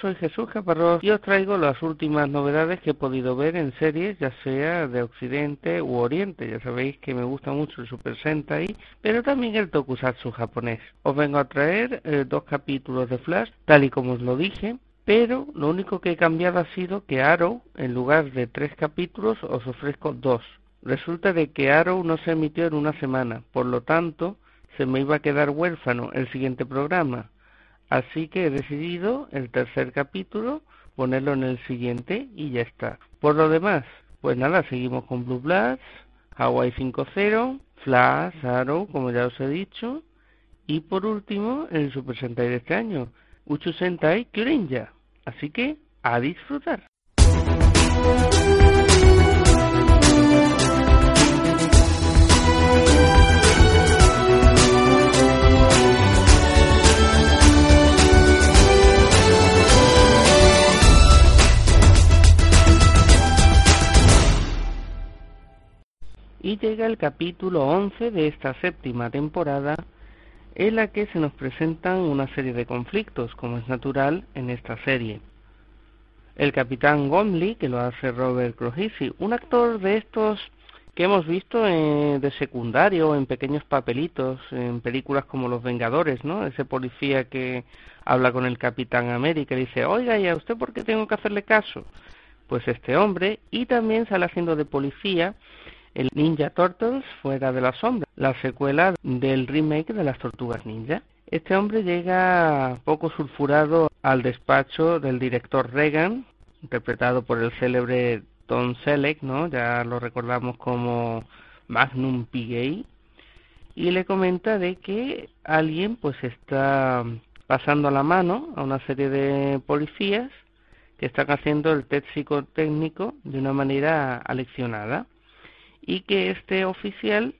soy Jesús Caparrós y os traigo las últimas novedades que he podido ver en series, ya sea de Occidente u Oriente. Ya sabéis que me gusta mucho el Super Sentai, pero también el Tokusatsu japonés. Os vengo a traer eh, dos capítulos de Flash, tal y como os lo dije, pero lo único que he cambiado ha sido que Arrow, en lugar de tres capítulos, os ofrezco dos. Resulta de que Arrow no se emitió en una semana, por lo tanto, se me iba a quedar huérfano el siguiente programa. Así que he decidido el tercer capítulo ponerlo en el siguiente y ya está. Por lo demás, pues nada, seguimos con Blue Bloods, Hawaii 5.0, Flash, Arrow, como ya os he dicho, y por último el Super Sentai de este año, Uchu Sentai Kyurinja. Así que a disfrutar. Y llega el capítulo 11 de esta séptima temporada, en la que se nos presentan una serie de conflictos, como es natural en esta serie. El capitán Gomley, que lo hace Robert Crogisi, un actor de estos que hemos visto eh, de secundario, en pequeños papelitos, en películas como Los Vengadores, ¿no? Ese policía que habla con el Capitán América y dice, oiga, ¿y a usted por qué tengo que hacerle caso? Pues este hombre, y también sale haciendo de policía el Ninja Turtles Fuera de la Sombra, la secuela del remake de las Tortugas Ninja. Este hombre llega poco sulfurado al despacho del director Reagan, interpretado por el célebre Tom Selleck, ¿no? Ya lo recordamos como Magnum P.Gay, y le comenta de que alguien pues está pasando la mano a una serie de policías que están haciendo el test psicotécnico de una manera aleccionada y que este oficial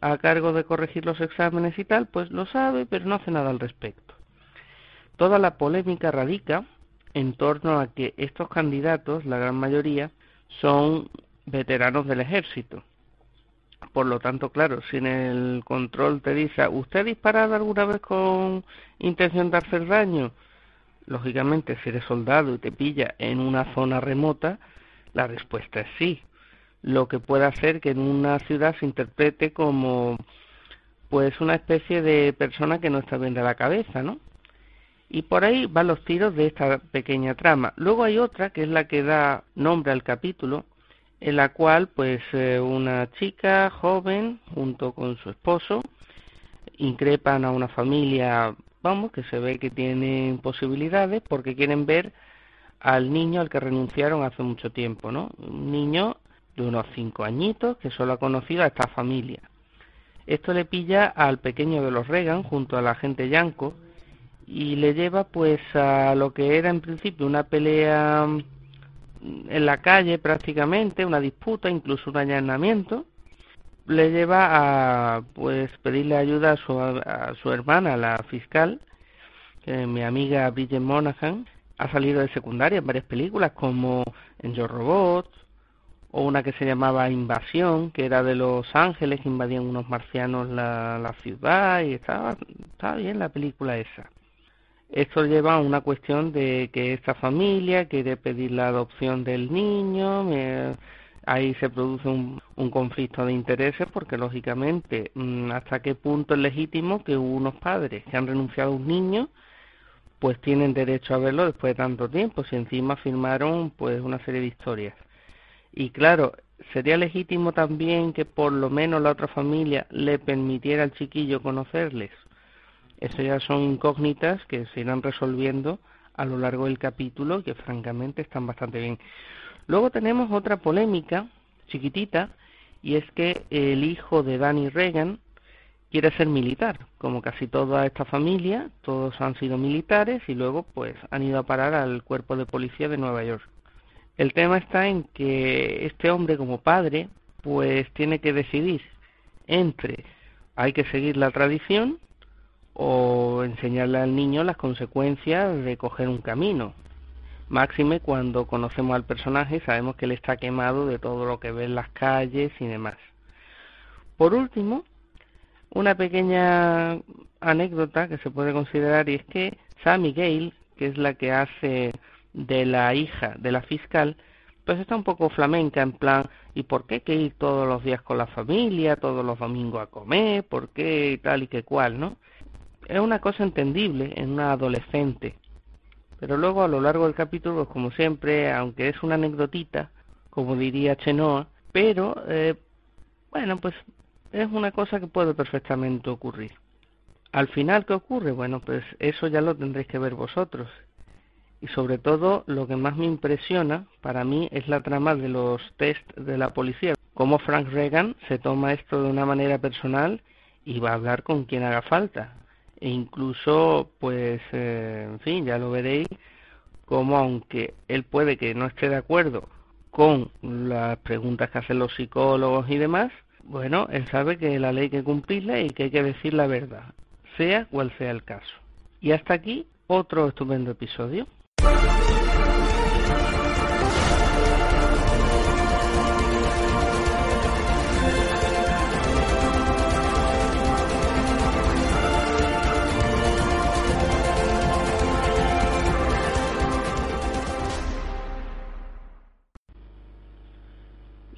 a cargo de corregir los exámenes y tal, pues lo sabe, pero no hace nada al respecto. Toda la polémica radica en torno a que estos candidatos, la gran mayoría, son veteranos del ejército. Por lo tanto, claro, si en el control te dice, ¿usted ha disparado alguna vez con intención de hacer daño? Lógicamente, si eres soldado y te pilla en una zona remota, la respuesta es sí lo que puede hacer que en una ciudad se interprete como pues una especie de persona que no está bien de la cabeza, ¿no? Y por ahí van los tiros de esta pequeña trama. Luego hay otra que es la que da nombre al capítulo, en la cual pues eh, una chica joven junto con su esposo increpan a una familia, vamos, que se ve que tienen posibilidades porque quieren ver al niño al que renunciaron hace mucho tiempo, ¿no? Un niño de unos cinco añitos que solo ha conocido a esta familia. Esto le pilla al pequeño de los Reagan junto a la gente Yanko y le lleva pues a lo que era en principio una pelea en la calle prácticamente, una disputa, incluso un allanamiento, le lleva a pues pedirle ayuda a su, a su hermana, la fiscal, que mi amiga Bridget Monahan, ha salido de secundaria en varias películas como en Yo Robot o una que se llamaba Invasión, que era de Los Ángeles, que invadían unos marcianos la, la ciudad y estaba, estaba bien la película esa. Esto lleva a una cuestión de que esta familia quiere pedir la adopción del niño, me- ahí se produce un, un conflicto de intereses porque lógicamente mm, hasta qué punto es legítimo que unos padres que han renunciado a un niño pues tienen derecho a verlo después de tanto tiempo si encima firmaron pues una serie de historias y claro sería legítimo también que por lo menos la otra familia le permitiera al chiquillo conocerles. Eso ya son incógnitas que se irán resolviendo a lo largo del capítulo que francamente están bastante bien. Luego tenemos otra polémica chiquitita y es que el hijo de Danny Reagan quiere ser militar, como casi toda esta familia, todos han sido militares y luego pues han ido a parar al cuerpo de policía de Nueva York. El tema está en que este hombre como padre pues tiene que decidir entre hay que seguir la tradición o enseñarle al niño las consecuencias de coger un camino, Máxime cuando conocemos al personaje sabemos que él está quemado de todo lo que ve en las calles y demás. Por último, una pequeña anécdota que se puede considerar y es que Sammy Gale, que es la que hace de la hija de la fiscal, pues está un poco flamenca en plan, ¿y por qué hay que ir todos los días con la familia, todos los domingos a comer? ¿Por qué tal y que cual, no? Es una cosa entendible en una adolescente, pero luego a lo largo del capítulo, pues como siempre, aunque es una anécdotita, como diría Chenoa, pero eh, bueno, pues es una cosa que puede perfectamente ocurrir. Al final, ¿qué ocurre? Bueno, pues eso ya lo tendréis que ver vosotros. Y sobre todo, lo que más me impresiona para mí es la trama de los test de la policía. Cómo Frank Reagan se toma esto de una manera personal y va a hablar con quien haga falta. E incluso pues eh, en fin ya lo veréis como aunque él puede que no esté de acuerdo con las preguntas que hacen los psicólogos y demás bueno él sabe que la ley hay que cumplirla y que hay que decir la verdad sea cual sea el caso. Y hasta aquí otro estupendo episodio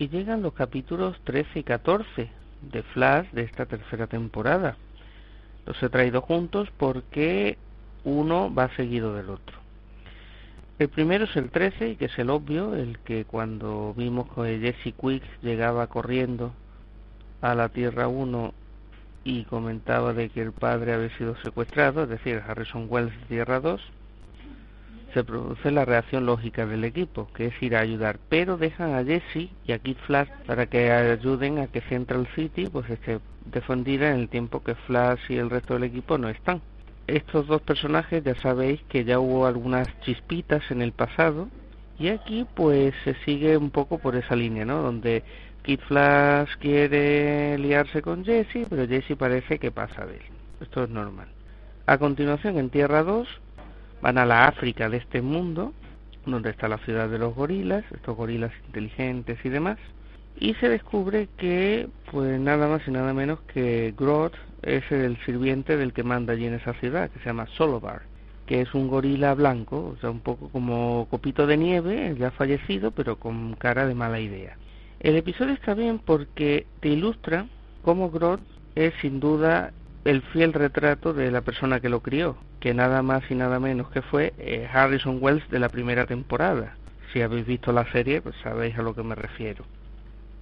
y llegan los capítulos 13 y 14 de Flash de esta tercera temporada. Los he traído juntos porque uno va seguido del otro. El primero es el 13, que es el obvio, el que cuando vimos que Jesse Quick llegaba corriendo a la Tierra 1 y comentaba de que el padre había sido secuestrado, es decir, Harrison Wells Tierra 2, se produce la reacción lógica del equipo, que es ir a ayudar, pero dejan a Jesse y a Kid Flash para que ayuden a que Central City pues esté defendida en el tiempo que Flash y el resto del equipo no están. Estos dos personajes ya sabéis que ya hubo algunas chispitas en el pasado y aquí pues se sigue un poco por esa línea, ¿no? Donde Kid Flash quiere liarse con Jesse, pero Jesse parece que pasa de él. Esto es normal. A continuación, en Tierra 2, van a la África de este mundo, donde está la ciudad de los gorilas, estos gorilas inteligentes y demás, y se descubre que, pues nada más y nada menos que Groth es el sirviente del que manda allí en esa ciudad, que se llama Solobar, que es un gorila blanco, o sea, un poco como copito de nieve, ya fallecido, pero con cara de mala idea. El episodio está bien porque te ilustra cómo Groth es sin duda el fiel retrato de la persona que lo crió, que nada más y nada menos que fue eh, Harrison Wells de la primera temporada. Si habéis visto la serie, pues sabéis a lo que me refiero.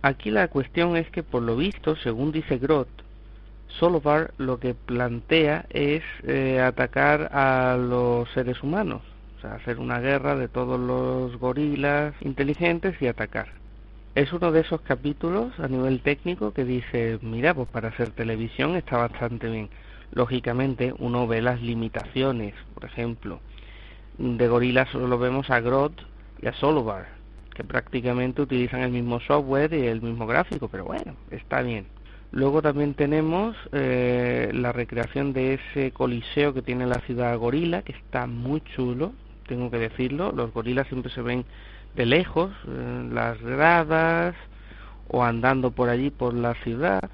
Aquí la cuestión es que, por lo visto, según dice Groth, Solovar lo que plantea es eh, atacar a los seres humanos, o sea, hacer una guerra de todos los gorilas inteligentes y atacar. Es uno de esos capítulos a nivel técnico que dice, mira, pues para hacer televisión está bastante bien. Lógicamente uno ve las limitaciones, por ejemplo, de gorilas solo vemos a Groth y a Solovar, que prácticamente utilizan el mismo software y el mismo gráfico, pero bueno, está bien. Luego también tenemos eh, la recreación de ese coliseo que tiene la ciudad gorila, que está muy chulo, tengo que decirlo. Los gorilas siempre se ven de lejos, eh, las gradas o andando por allí por la ciudad.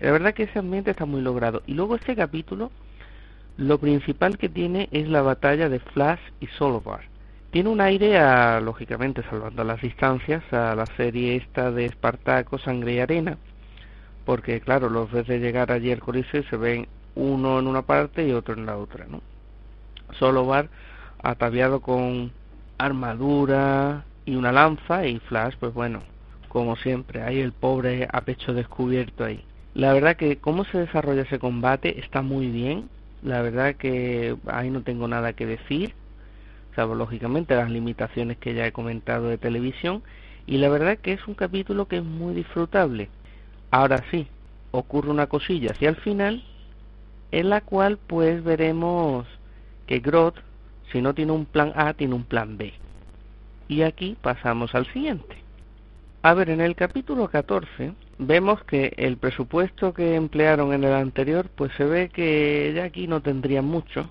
La verdad que ese ambiente está muy logrado. Y luego este capítulo Lo principal que tiene es la batalla de Flash y Solovar. Tiene un aire, a, lógicamente salvando las distancias, a la serie esta de Espartaco, Sangre y Arena, porque claro, los ves de llegar allí al se ven uno en una parte y otro en la otra, ¿no? Solovar ataviado con armadura y una lanza y Flash, pues bueno, como siempre, hay el pobre a pecho descubierto ahí. La verdad que cómo se desarrolla ese combate está muy bien, la verdad que ahí no tengo nada que decir, lógicamente las limitaciones que ya he comentado de televisión, y la verdad que es un capítulo que es muy disfrutable. Ahora sí, ocurre una cosilla hacia el final, en la cual pues veremos que Groth, si no tiene un plan A, tiene un plan B. Y aquí pasamos al siguiente. A ver, en el capítulo 14 vemos que el presupuesto que emplearon en el anterior, pues se ve que ya aquí no tendrían mucho.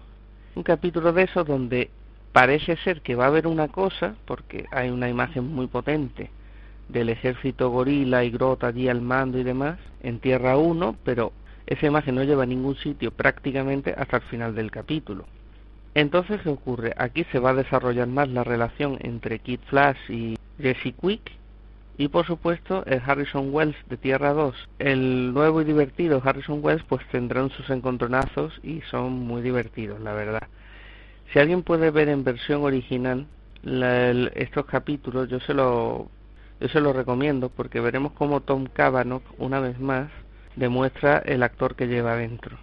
Un capítulo de esos donde parece ser que va a haber una cosa, porque hay una imagen muy potente del ejército gorila y grota allí al mando y demás, en Tierra 1, pero esa imagen no lleva a ningún sitio prácticamente hasta el final del capítulo. Entonces, ¿qué ocurre? Aquí se va a desarrollar más la relación entre Kid Flash y Jesse Quick, y por supuesto el Harrison Wells de Tierra 2. El nuevo y divertido Harrison Wells pues tendrán sus encontronazos y son muy divertidos, la verdad. Si alguien puede ver en versión original estos capítulos, yo se lo yo se lo recomiendo porque veremos cómo Tom Cavanaugh una vez más demuestra el actor que lleva dentro.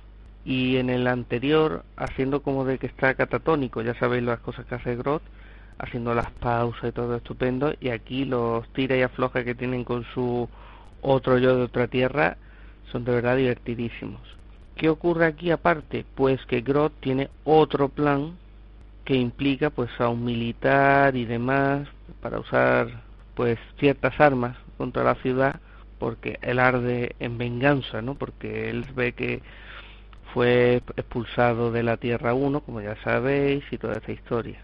Y en el anterior, haciendo como de que está catatónico, ya sabéis las cosas que hace Groth, haciendo las pausas y todo estupendo, y aquí los tira y afloja que tienen con su otro yo de otra tierra son de verdad divertidísimos. ¿Qué ocurre aquí aparte? Pues que Groth tiene otro plan que implica pues a un militar y demás para usar pues ciertas armas contra la ciudad porque él arde en venganza, ¿no? Porque él ve que fue expulsado de la Tierra 1, como ya sabéis, y toda esta historia.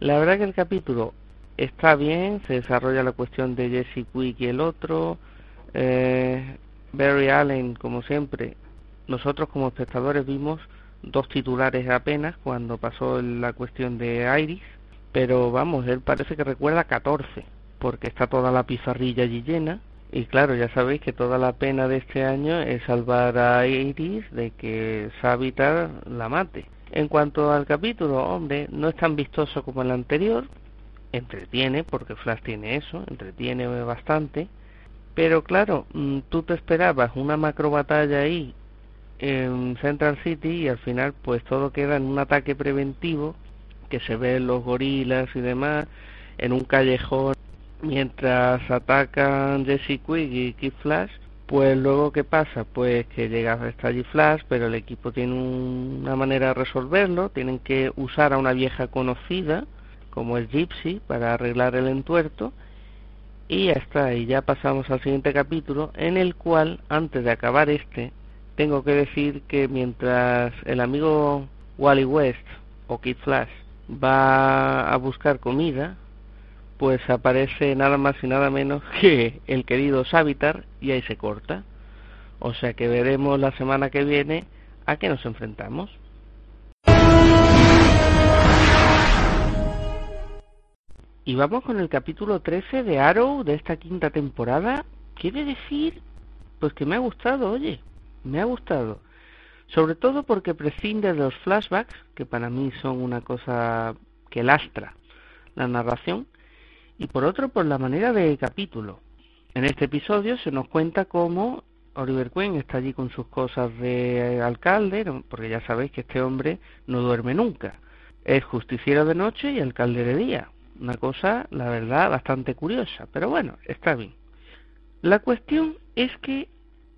La verdad que el capítulo está bien, se desarrolla la cuestión de Jesse Quick y el otro. Eh, Barry Allen, como siempre, nosotros como espectadores vimos dos titulares apenas cuando pasó la cuestión de Iris, pero vamos, él parece que recuerda 14, porque está toda la pizarrilla allí llena. Y claro, ya sabéis que toda la pena de este año es salvar a Iris de que Savitar la mate. En cuanto al capítulo, hombre, no es tan vistoso como el anterior, entretiene, porque Flash tiene eso, entretiene bastante, pero claro, mm, tú te esperabas una macro batalla ahí en Central City y al final pues todo queda en un ataque preventivo que se ven los gorilas y demás en un callejón mientras atacan Jesse Quick y Kid Flash pues luego, ¿qué pasa? Pues que llega hasta allí Flash, pero el equipo tiene una manera de resolverlo. Tienen que usar a una vieja conocida, como es Gypsy, para arreglar el entuerto. Y ya está, y ya pasamos al siguiente capítulo, en el cual, antes de acabar este, tengo que decir que mientras el amigo Wally West o Kid Flash va a buscar comida, pues aparece nada más y nada menos que el querido Savitar y ahí se corta. O sea que veremos la semana que viene a qué nos enfrentamos. Y vamos con el capítulo 13 de Arrow de esta quinta temporada. Quiere decir, pues que me ha gustado, oye, me ha gustado. Sobre todo porque prescinde de los flashbacks, que para mí son una cosa que lastra la narración, y por otro por la manera de capítulo. En este episodio se nos cuenta cómo Oliver Queen está allí con sus cosas de alcalde, porque ya sabéis que este hombre no duerme nunca. Es justiciero de noche y alcalde de día. Una cosa, la verdad, bastante curiosa, pero bueno, está bien. La cuestión es que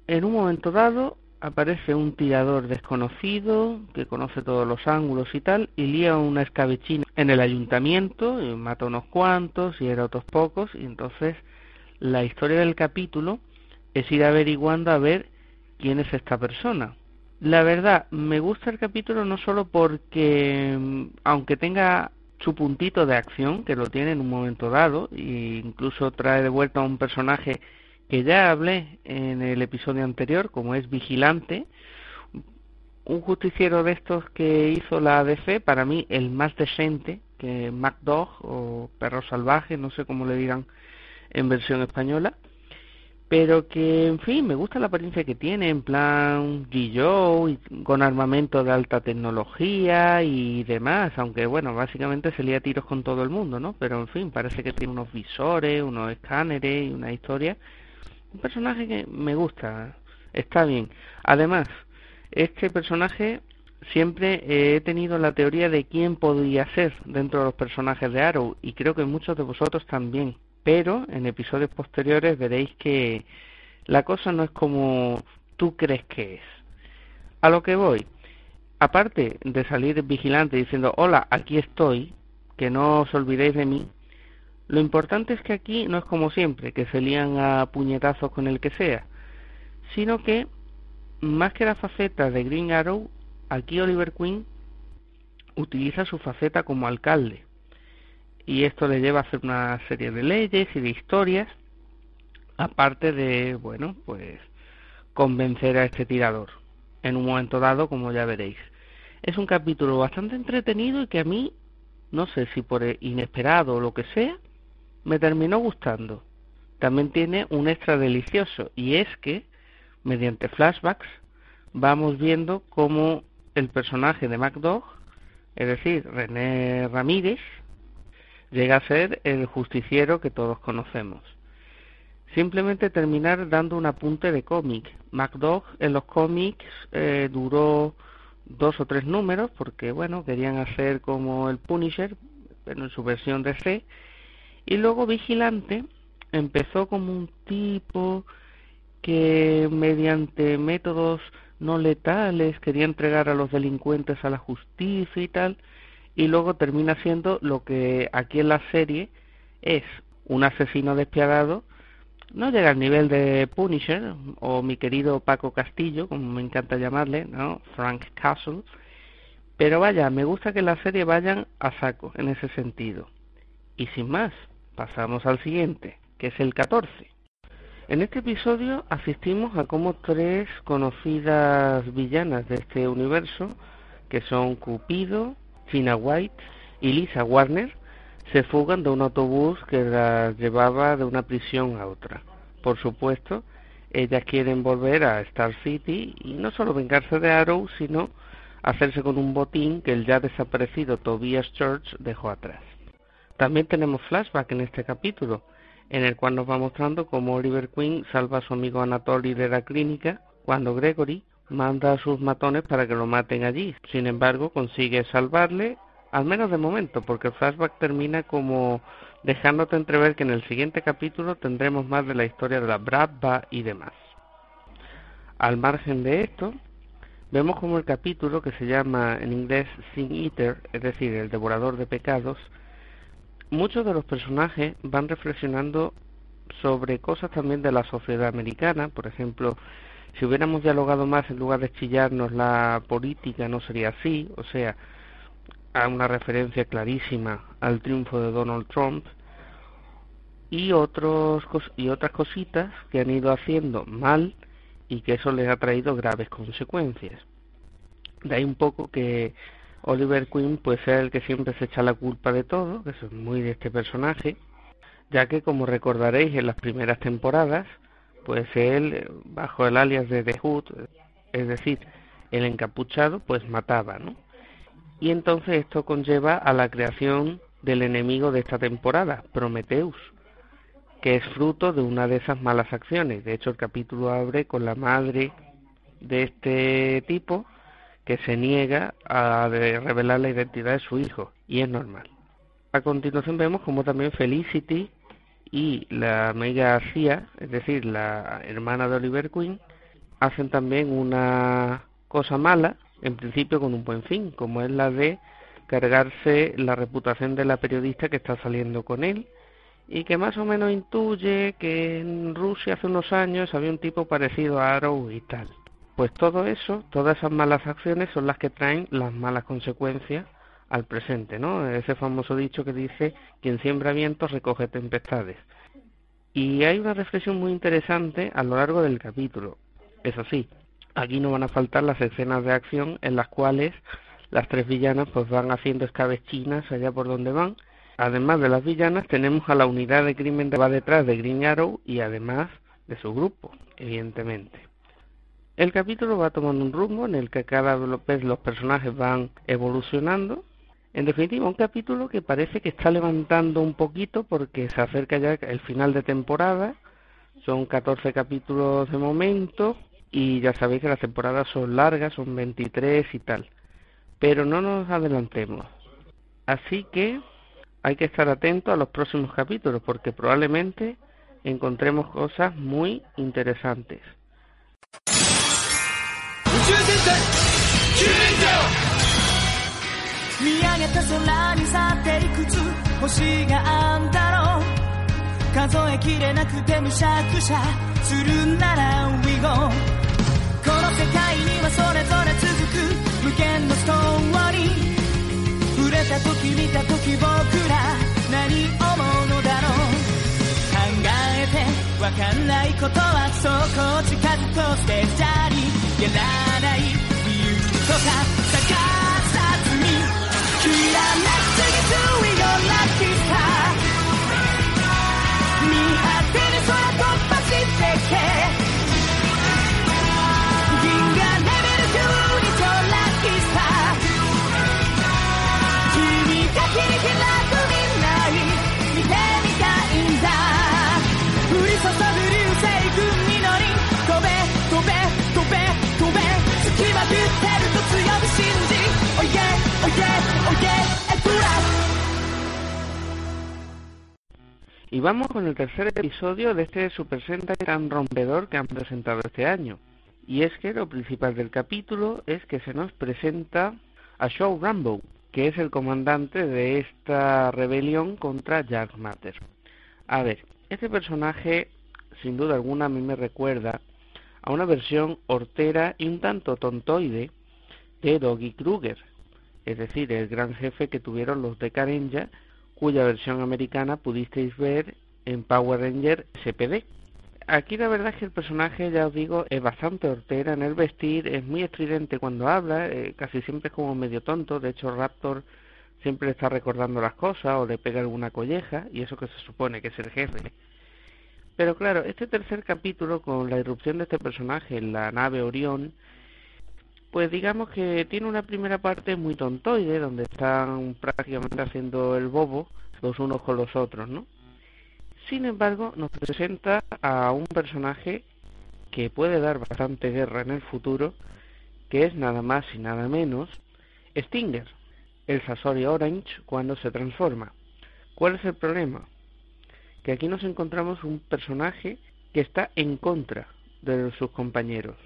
en un momento dado aparece un tirador desconocido que conoce todos los ángulos y tal y lía una escabechina en el ayuntamiento y mata unos cuantos y era otros pocos y entonces la historia del capítulo es ir averiguando a ver quién es esta persona. La verdad, me gusta el capítulo no solo porque mm, aunque tenga su puntito de acción, que lo tiene en un momento dado, e incluso trae de vuelta a un personaje que ya hablé en el episodio anterior, como es Vigilante, un justiciero de estos que hizo la ADC, para mí el más decente que MacDog o Perro Salvaje, no sé cómo le digan en versión española, pero que, en fin, me gusta la apariencia que tiene, en plan G. con armamento de alta tecnología y demás, aunque bueno, básicamente se lía tiros con todo el mundo, ¿no? Pero en fin, parece que tiene unos visores, unos escáneres y una historia. Un personaje que me gusta, está bien. Además, este personaje siempre he tenido la teoría de quién podría ser dentro de los personajes de Arrow y creo que muchos de vosotros también pero en episodios posteriores veréis que la cosa no es como tú crees que es. A lo que voy, aparte de salir vigilante diciendo hola, aquí estoy, que no os olvidéis de mí, lo importante es que aquí no es como siempre, que se lían a puñetazos con el que sea, sino que más que la faceta de Green Arrow, aquí Oliver Queen utiliza su faceta como alcalde y esto le lleva a hacer una serie de leyes y de historias, aparte de, bueno, pues convencer a este tirador en un momento dado, como ya veréis. Es un capítulo bastante entretenido y que a mí, no sé si por inesperado o lo que sea, me terminó gustando. También tiene un extra delicioso y es que, mediante flashbacks, vamos viendo cómo el personaje de MacDog, es decir, René Ramírez, llega a ser el justiciero que todos conocemos. Simplemente terminar dando un apunte de cómic. MacDog en los cómics eh, duró dos o tres números porque, bueno, querían hacer como el Punisher, pero en su versión de. Y luego Vigilante empezó como un tipo que mediante métodos no letales quería entregar a los delincuentes a la justicia y tal y luego termina siendo lo que aquí en la serie es un asesino despiadado. No llega al nivel de Punisher o mi querido Paco Castillo, como me encanta llamarle, ¿no? Frank Castle. Pero vaya, me gusta que la serie vayan a saco en ese sentido. Y sin más, pasamos al siguiente, que es el 14. En este episodio asistimos a cómo tres conocidas villanas de este universo, que son Cupido, Tina White y Lisa Warner se fugan de un autobús que las llevaba de una prisión a otra. Por supuesto, ellas quieren volver a Star City y no solo vengarse de Arrow, sino hacerse con un botín que el ya desaparecido Tobias Church dejó atrás. También tenemos flashback en este capítulo, en el cual nos va mostrando cómo Oliver Queen salva a su amigo Anatoly de la clínica cuando Gregory manda a sus matones para que lo maten allí. Sin embargo, consigue salvarle, al menos de momento, porque el flashback termina como dejándote entrever que en el siguiente capítulo tendremos más de la historia de la Bradba y demás. Al margen de esto, vemos como el capítulo que se llama en inglés Sin Eater, es decir, el devorador de pecados, muchos de los personajes van reflexionando sobre cosas también de la sociedad americana, por ejemplo, si hubiéramos dialogado más en lugar de chillarnos la política no sería así, o sea, a una referencia clarísima al triunfo de Donald Trump y otros y otras cositas que han ido haciendo mal y que eso les ha traído graves consecuencias. De ahí un poco que Oliver Queen puede ser el que siempre se echa la culpa de todo, que eso es muy de este personaje, ya que como recordaréis en las primeras temporadas pues él, bajo el alias de The Hood, es decir, el encapuchado, pues mataba, ¿no? Y entonces esto conlleva a la creación del enemigo de esta temporada, Prometheus, que es fruto de una de esas malas acciones. De hecho, el capítulo abre con la madre de este tipo que se niega a revelar la identidad de su hijo, y es normal. A continuación vemos como también Felicity y la amiga Cia, es decir, la hermana de Oliver Queen, hacen también una cosa mala, en principio con un buen fin, como es la de cargarse la reputación de la periodista que está saliendo con él y que más o menos intuye que en Rusia hace unos años había un tipo parecido a Arrow y tal. Pues todo eso, todas esas malas acciones son las que traen las malas consecuencias al presente, ¿no? Ese famoso dicho que dice, quien siembra vientos recoge tempestades. Y hay una reflexión muy interesante a lo largo del capítulo. Eso sí, Aquí no van a faltar las escenas de acción en las cuales las tres villanas pues van haciendo escabechinas allá por donde van. Además de las villanas tenemos a la unidad de crimen que va detrás de Green Arrow y además de su grupo, evidentemente. El capítulo va tomando un rumbo en el que cada vez los personajes van evolucionando. En definitiva, un capítulo que parece que está levantando un poquito porque se acerca ya el final de temporada. Son 14 capítulos de momento y ya sabéis que las temporadas son largas, son 23 y tal. Pero no nos adelantemos. Así que hay que estar atento a los próximos capítulos porque probablemente encontremos cosas muy interesantes. 見上げた空に去っていくつ星があんだろう。数えきれなくてむしゃくしゃするなら We go この世界にはそれぞれ続く無限のストーリー触れた時見た時僕ら何思うのだろう考えてわかんないことはそうこ近づこうステージャーにやらない勇気とかさずにキらなすぎず We gon' like ー見果てる空突破してけ「みんなに見てみたいんだ」「降り注ぐ Y vamos con el tercer episodio de este Super Sentai tan rompedor que han presentado este año. Y es que lo principal del capítulo es que se nos presenta a Show Rambo, que es el comandante de esta rebelión contra Jack Matter. A ver, este personaje, sin duda alguna, a mí me recuerda a una versión hortera y un tanto tontoide de Doggy Kruger, es decir, el gran jefe que tuvieron los de Karenja cuya versión americana pudisteis ver en Power Ranger SPD. Aquí la verdad es que el personaje, ya os digo, es bastante hortera en el vestir, es muy estridente cuando habla, eh, casi siempre es como medio tonto, de hecho Raptor siempre le está recordando las cosas o le pega alguna colleja, y eso que se supone que es el jefe. Pero claro, este tercer capítulo, con la irrupción de este personaje en la nave Orión, pues digamos que tiene una primera parte muy tontoide, donde están prácticamente haciendo el bobo los unos con los otros, ¿no? Sin embargo, nos presenta a un personaje que puede dar bastante guerra en el futuro, que es nada más y nada menos Stinger, el Sasori Orange cuando se transforma. ¿Cuál es el problema? Que aquí nos encontramos un personaje que está en contra de sus compañeros.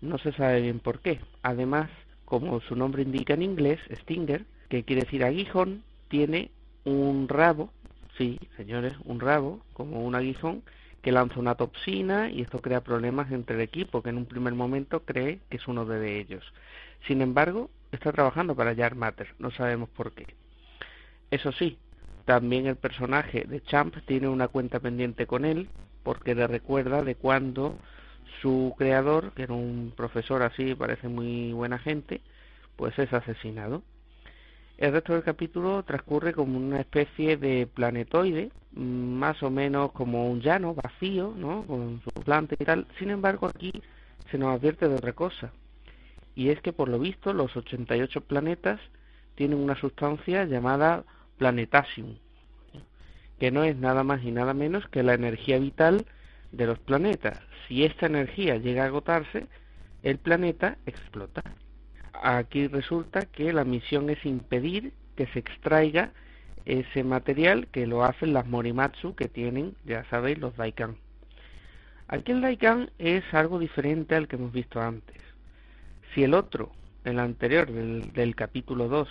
No se sabe bien por qué. Además, como su nombre indica en inglés, Stinger, que quiere decir aguijón, tiene un rabo, sí, señores, un rabo, como un aguijón, que lanza una toxina y esto crea problemas entre el equipo, que en un primer momento cree que es uno de ellos. Sin embargo, está trabajando para Jack Matter, no sabemos por qué. Eso sí, también el personaje de Champ tiene una cuenta pendiente con él, porque le recuerda de cuando su creador, que era un profesor así, parece muy buena gente, pues es asesinado. El resto del capítulo transcurre como una especie de planetoide, más o menos como un llano vacío, ¿no? Con su planta y tal. Sin embargo, aquí se nos advierte de otra cosa. Y es que por lo visto los 88 planetas tienen una sustancia llamada planetasium, que no es nada más y nada menos que la energía vital de los planetas. Si esta energía llega a agotarse, el planeta explota. Aquí resulta que la misión es impedir que se extraiga ese material que lo hacen las Morimatsu que tienen, ya sabéis, los Daikan. Aquí el Daikan es algo diferente al que hemos visto antes. Si el otro, el anterior del, del capítulo 2,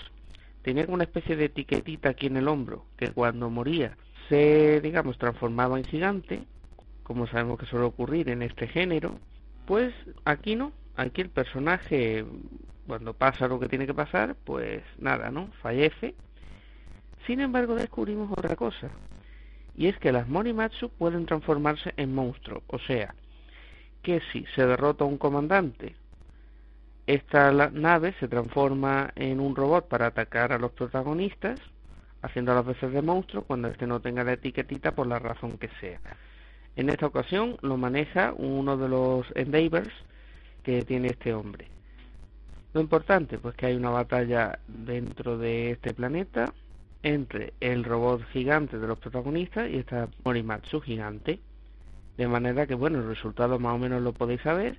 tenía una especie de etiquetita aquí en el hombro que cuando moría se, digamos, transformaba en gigante, como sabemos que suele ocurrir en este género, pues aquí no, aquí el personaje cuando pasa lo que tiene que pasar, pues nada, ¿no? Fallece. Sin embargo, descubrimos otra cosa, y es que las Morimatsu pueden transformarse en monstruos, o sea, que si se derrota un comandante esta nave se transforma en un robot para atacar a los protagonistas, haciendo las veces de monstruo cuando este no tenga la etiquetita por la razón que sea. En esta ocasión lo maneja uno de los Endeavors que tiene este hombre. Lo importante, pues que hay una batalla dentro de este planeta entre el robot gigante de los protagonistas y esta Morimatsu gigante. De manera que, bueno, el resultado más o menos lo podéis saber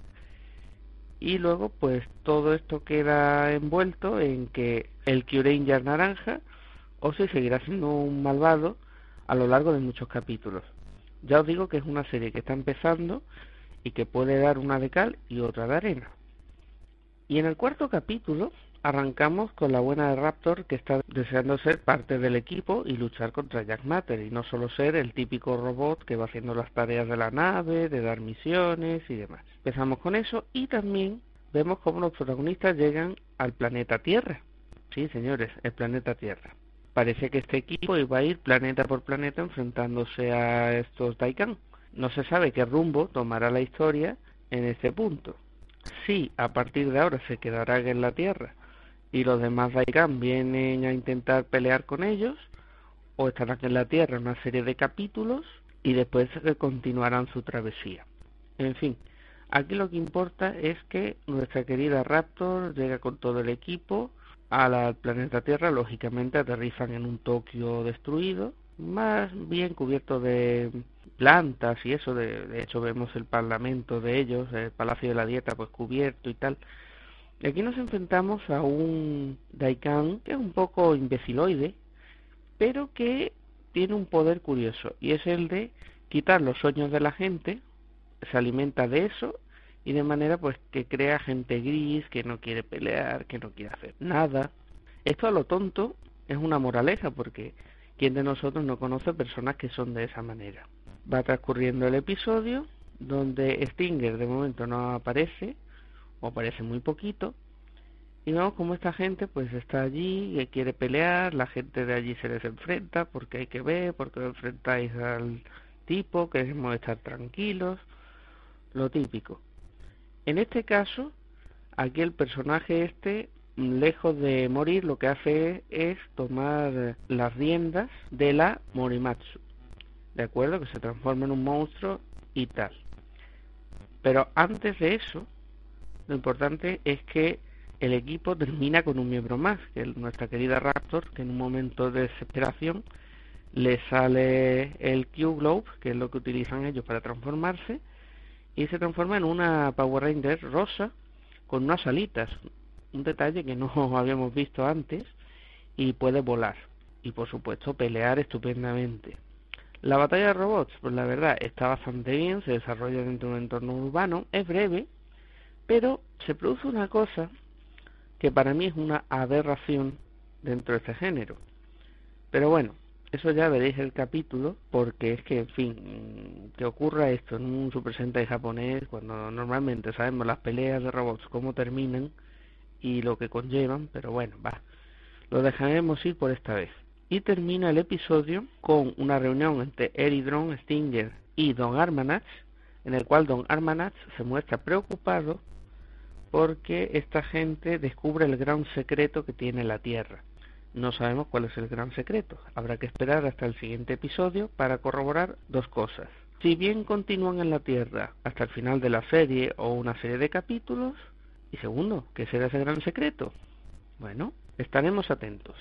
y luego pues todo esto queda envuelto en que el Q-Ranger naranja o se seguirá siendo un malvado a lo largo de muchos capítulos. Ya os digo que es una serie que está empezando y que puede dar una de cal y otra de arena. Y en el cuarto capítulo arrancamos con la buena de Raptor que está deseando ser parte del equipo y luchar contra Jack Matter y no solo ser el típico robot que va haciendo las tareas de la nave, de dar misiones y demás. Empezamos con eso y también vemos cómo los protagonistas llegan al planeta Tierra. Sí, señores, el planeta Tierra. Parece que este equipo iba a ir planeta por planeta enfrentándose a estos Daikan. No se sabe qué rumbo tomará la historia en este punto. Si a partir de ahora se quedará en la Tierra y los demás Daikan vienen a intentar pelear con ellos, o estarán en la Tierra una serie de capítulos y después continuarán su travesía. En fin, aquí lo que importa es que nuestra querida Raptor llega con todo el equipo al planeta Tierra, lógicamente aterrizan en un Tokio destruido, más bien cubierto de plantas y eso, de, de hecho vemos el parlamento de ellos, el Palacio de la Dieta pues cubierto y tal, Aquí nos enfrentamos a un Daikan que es un poco imbeciloide, pero que tiene un poder curioso y es el de quitar los sueños de la gente, se alimenta de eso y de manera pues que crea gente gris, que no quiere pelear, que no quiere hacer nada. Esto a lo tonto es una moraleja porque ¿quién de nosotros no conoce personas que son de esa manera? Va transcurriendo el episodio donde Stinger de momento no aparece, o parece muy poquito, y vemos como esta gente pues está allí y quiere pelear, la gente de allí se les enfrenta porque hay que ver, porque enfrentáis al tipo, queremos estar tranquilos, lo típico. En este caso, aquí el personaje este, lejos de morir, lo que hace es tomar las riendas de la Morimatsu, ¿de acuerdo? Que se transforma en un monstruo y tal. Pero antes de eso, lo importante es que el equipo termina con un miembro más, que es nuestra querida Raptor, que en un momento de desesperación le sale el Q-Globe, que es lo que utilizan ellos para transformarse, y se transforma en una Power Ranger rosa con unas alitas, un detalle que no habíamos visto antes, y puede volar, y por supuesto pelear estupendamente. La batalla de robots, pues la verdad está bastante bien, se desarrolla dentro de un entorno urbano, es breve, pero se produce una cosa que para mí es una aberración dentro de este género. Pero bueno, eso ya veréis el capítulo, porque es que, en fin, que ocurra esto en un Super Sentai japonés, cuando normalmente sabemos las peleas de robots, cómo terminan y lo que conllevan, pero bueno, va, lo dejaremos ir por esta vez. Y termina el episodio con una reunión entre Eridron, Stinger y Don Armanach, en el cual Don Armanach se muestra preocupado porque esta gente descubre el gran secreto que tiene la Tierra. No sabemos cuál es el gran secreto. Habrá que esperar hasta el siguiente episodio para corroborar dos cosas. Si bien continúan en la Tierra hasta el final de la serie o una serie de capítulos. Y segundo, ¿qué será ese gran secreto? Bueno, estaremos atentos.